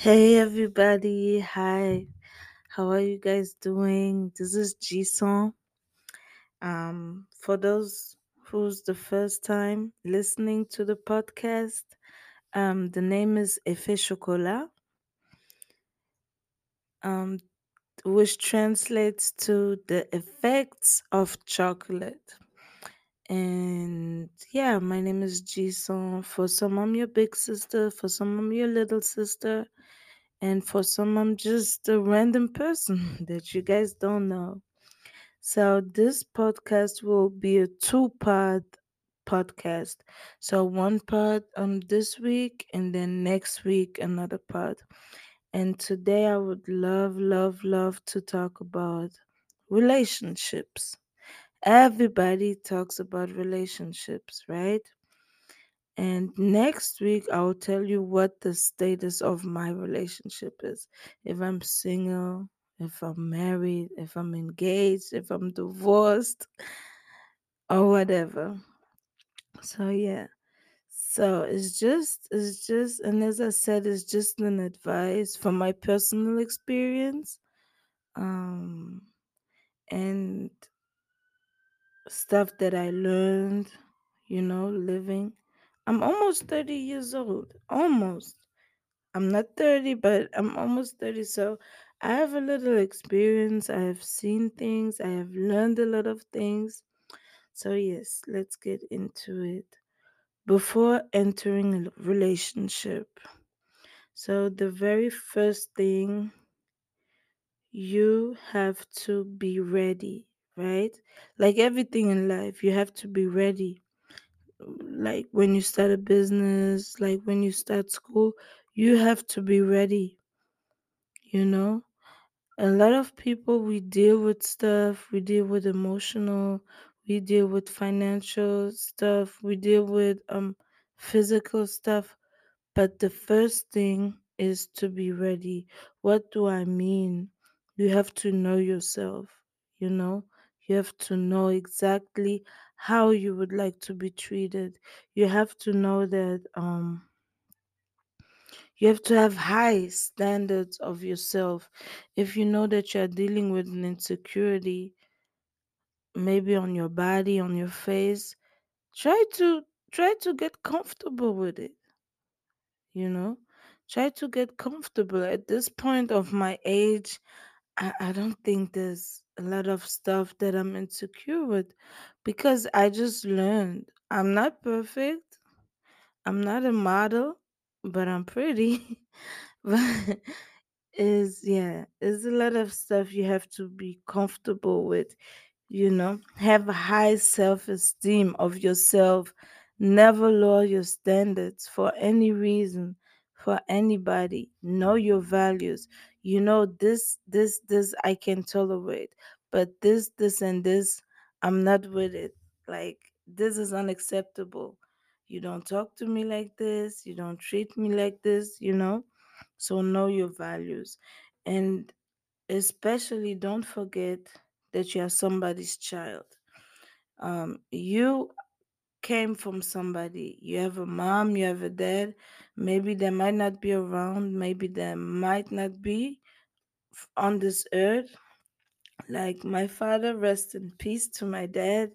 Hey everybody, hi. How are you guys doing? This is Djisan. Um, for those who's the first time listening to the podcast, um, the name is Effet Chocolat, um, which translates to the effects of chocolate. And yeah, my name is Djisan. For some, I'm your big sister. For some, I'm your little sister. And for some, I'm just a random person that you guys don't know. So, this podcast will be a two part podcast. So, one part um, this week, and then next week, another part. And today, I would love, love, love to talk about relationships. Everybody talks about relationships, right? And next week, I'll tell you what the status of my relationship is. If I'm single, if I'm married, if I'm engaged, if I'm divorced, or whatever. So, yeah. So it's just, it's just, and as I said, it's just an advice from my personal experience. Um, and stuff that I learned, you know, living. I'm almost 30 years old. Almost. I'm not 30, but I'm almost 30. So I have a little experience. I have seen things. I have learned a lot of things. So, yes, let's get into it. Before entering a relationship, so the very first thing you have to be ready, right? Like everything in life, you have to be ready. Like when you start a business, like when you start school, you have to be ready, you know? A lot of people, we deal with stuff, we deal with emotional, we deal with financial stuff, we deal with um physical stuff, but the first thing is to be ready. What do I mean? You have to know yourself, you know? You have to know exactly how you would like to be treated. You have to know that um you have to have high standards of yourself. If you know that you're dealing with an insecurity, maybe on your body, on your face, try to try to get comfortable with it you know try to get comfortable at this point of my age I, I don't think there's a lot of stuff that i'm insecure with because i just learned i'm not perfect i'm not a model but i'm pretty. But is yeah there's a lot of stuff you have to be comfortable with you know? Have a high self-esteem of yourself never lower your standards for any reason for anybody. Know your values you know this this this i can tolerate but this this and this i'm not with it. Like this is unacceptable. You don't talk to me like this you don't treat me like this you know? So know your values. And especially don't forget that you are somebody's child. Um, you came from somebody. You have a mom, you have a dad. Maybe they might not be around, maybe they might not be on this earth. Like my father, rest in peace to my dad.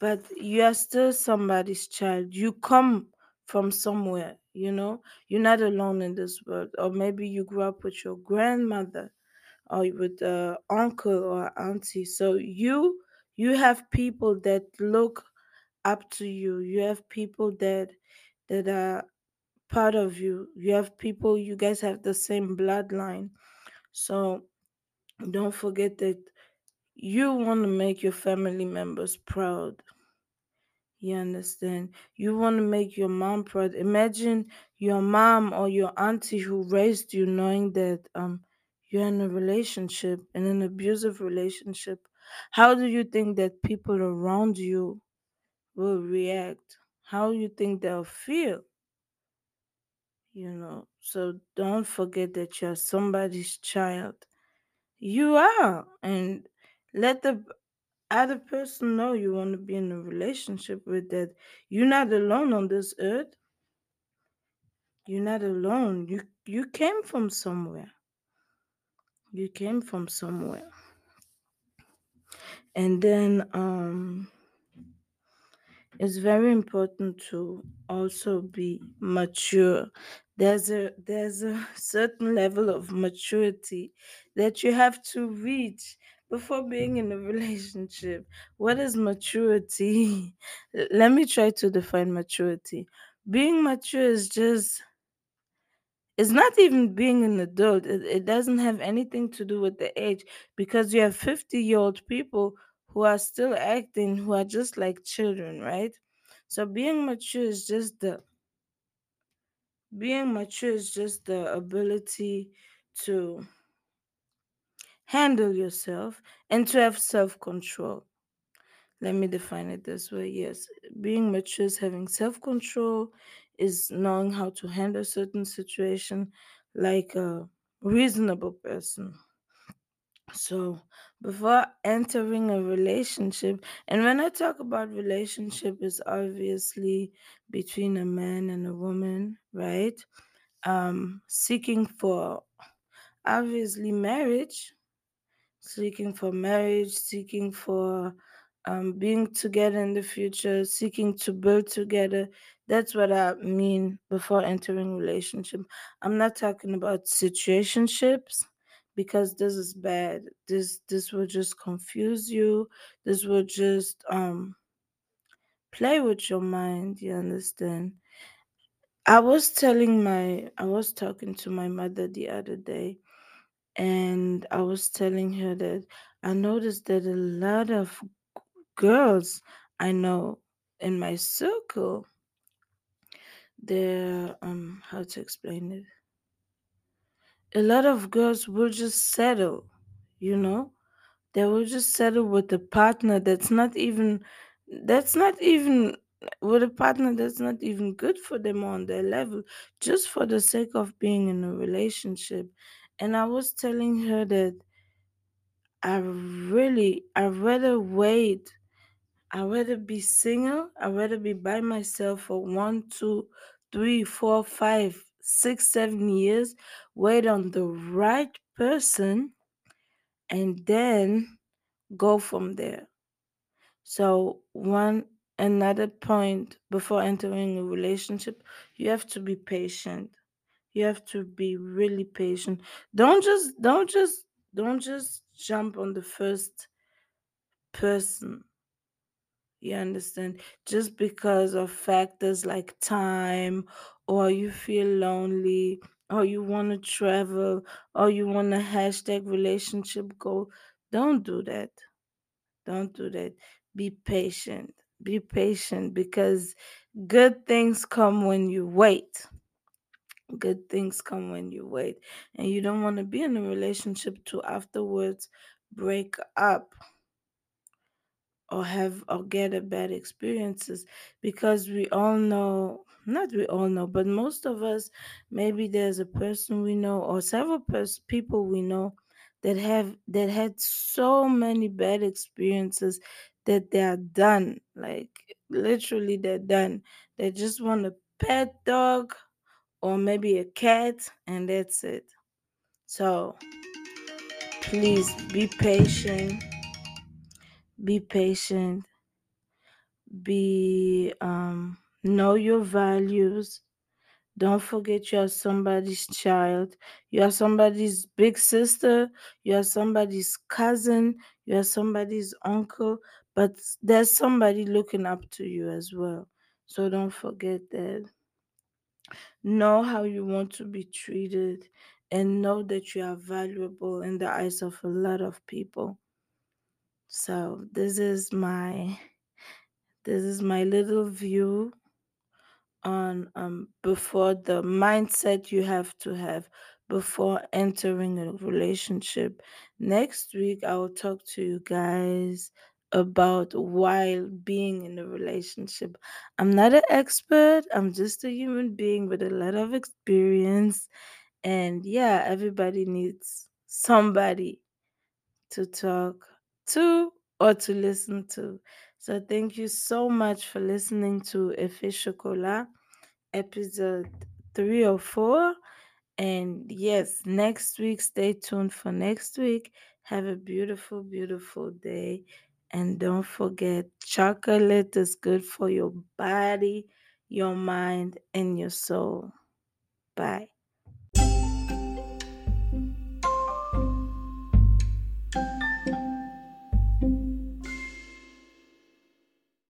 But you are still somebody's child. You come from somewhere, you know? You're not alone in this world. Or maybe you grew up with your grandmother or with uh, uncle or auntie. So you you have people that look up to you. You have people that that are part of you. You have people. You guys have the same bloodline. So don't forget that you want to make your family members proud. You understand? You want to make your mom proud. Imagine your mom or your auntie who raised you knowing that um you're in a relationship, in an abusive relationship. How do you think that people around you will react? How you think they'll feel? You know. So don't forget that you're somebody's child. You are. And let the other person know you want to be in a relationship with that you're not alone on this earth you're not alone you you came from somewhere. You came from somewhere. And then um it's very important to also be mature. There's a there's a certain level of maturity that you have to reach before being in a relationship. What is maturity? Let me try to define maturity. Being mature is just it's not even being an adult. It, it doesn't have anything to do with the age because you have 50 year old people who are still acting who are just like children right? So being mature is just the being mature is just the ability to handle yourself and to have self-control. Let me define it this way yes being mature is having self-control is knowing how to handle certain situation like a reasonable person so before entering a relationship and when i talk about relationship is obviously between a man and a woman right um seeking for obviously marriage seeking for marriage, seeking for um, being together in the future, seeking to build together. That's what I mean before entering relationship. I'm not talking about situationships because this is bad. This this will just confuse you. This will just um play with your mind, you understand? I was telling my I was talking to my mother the other day and I was telling her that I noticed that a lot of girls I know in my circle, they're um how to explain it. A lot of girls will just settle, you know. They will just settle with a partner that's not even that's not even with a partner that's not even good for them on their level, just for the sake of being in a relationship. And I was telling her that I really, I rather wait. I rather be single. I rather be by myself for one, two, three, four, five, six, seven years. Wait on the right person, and then go from there. So one another point before entering a relationship, you have to be patient. You have to be really patient. Don't just don't just don't just jump on the first person you understand? Just because of factors like time or you feel lonely or you want to travel or you want a hashtag relationship goal don't do that. Don't do that. Be patient. Be patient because good things come when you wait. Good things come when you wait and you don't want to be in a relationship to afterwards break up or have or get a bad experiences because we all know not we all know but most of us maybe there's a person we know or several pers- people we know that have that had so many bad experiences that they are done like literally they're done. They just want a pet dog or maybe a cat and that's it. So please be patient be patient be um know your values. Don't forget you are somebody's child. You are somebody's big sister. You are somebody's cousin. You are somebody's uncle. But there's somebody looking up to you as well. So don't forget that. Know how you want to be treated and know that you are valuable in the eyes of a lot of people so this is my this is my little view on um before the mindset you have to have before entering a relationship. Next week I will talk to you guys about while being in a relationship. I'm not an expert, I'm just a human being with a lot of experience and yeah, everybody needs somebody to talk to or to listen to. So thank you so much for listening to Effet Chocolat episode 3 or 4 And yes, next week, stay tuned for next week. Have a beautiful, beautiful day. And don't forget, chocolate is good for your body, your mind, and your soul. Bye.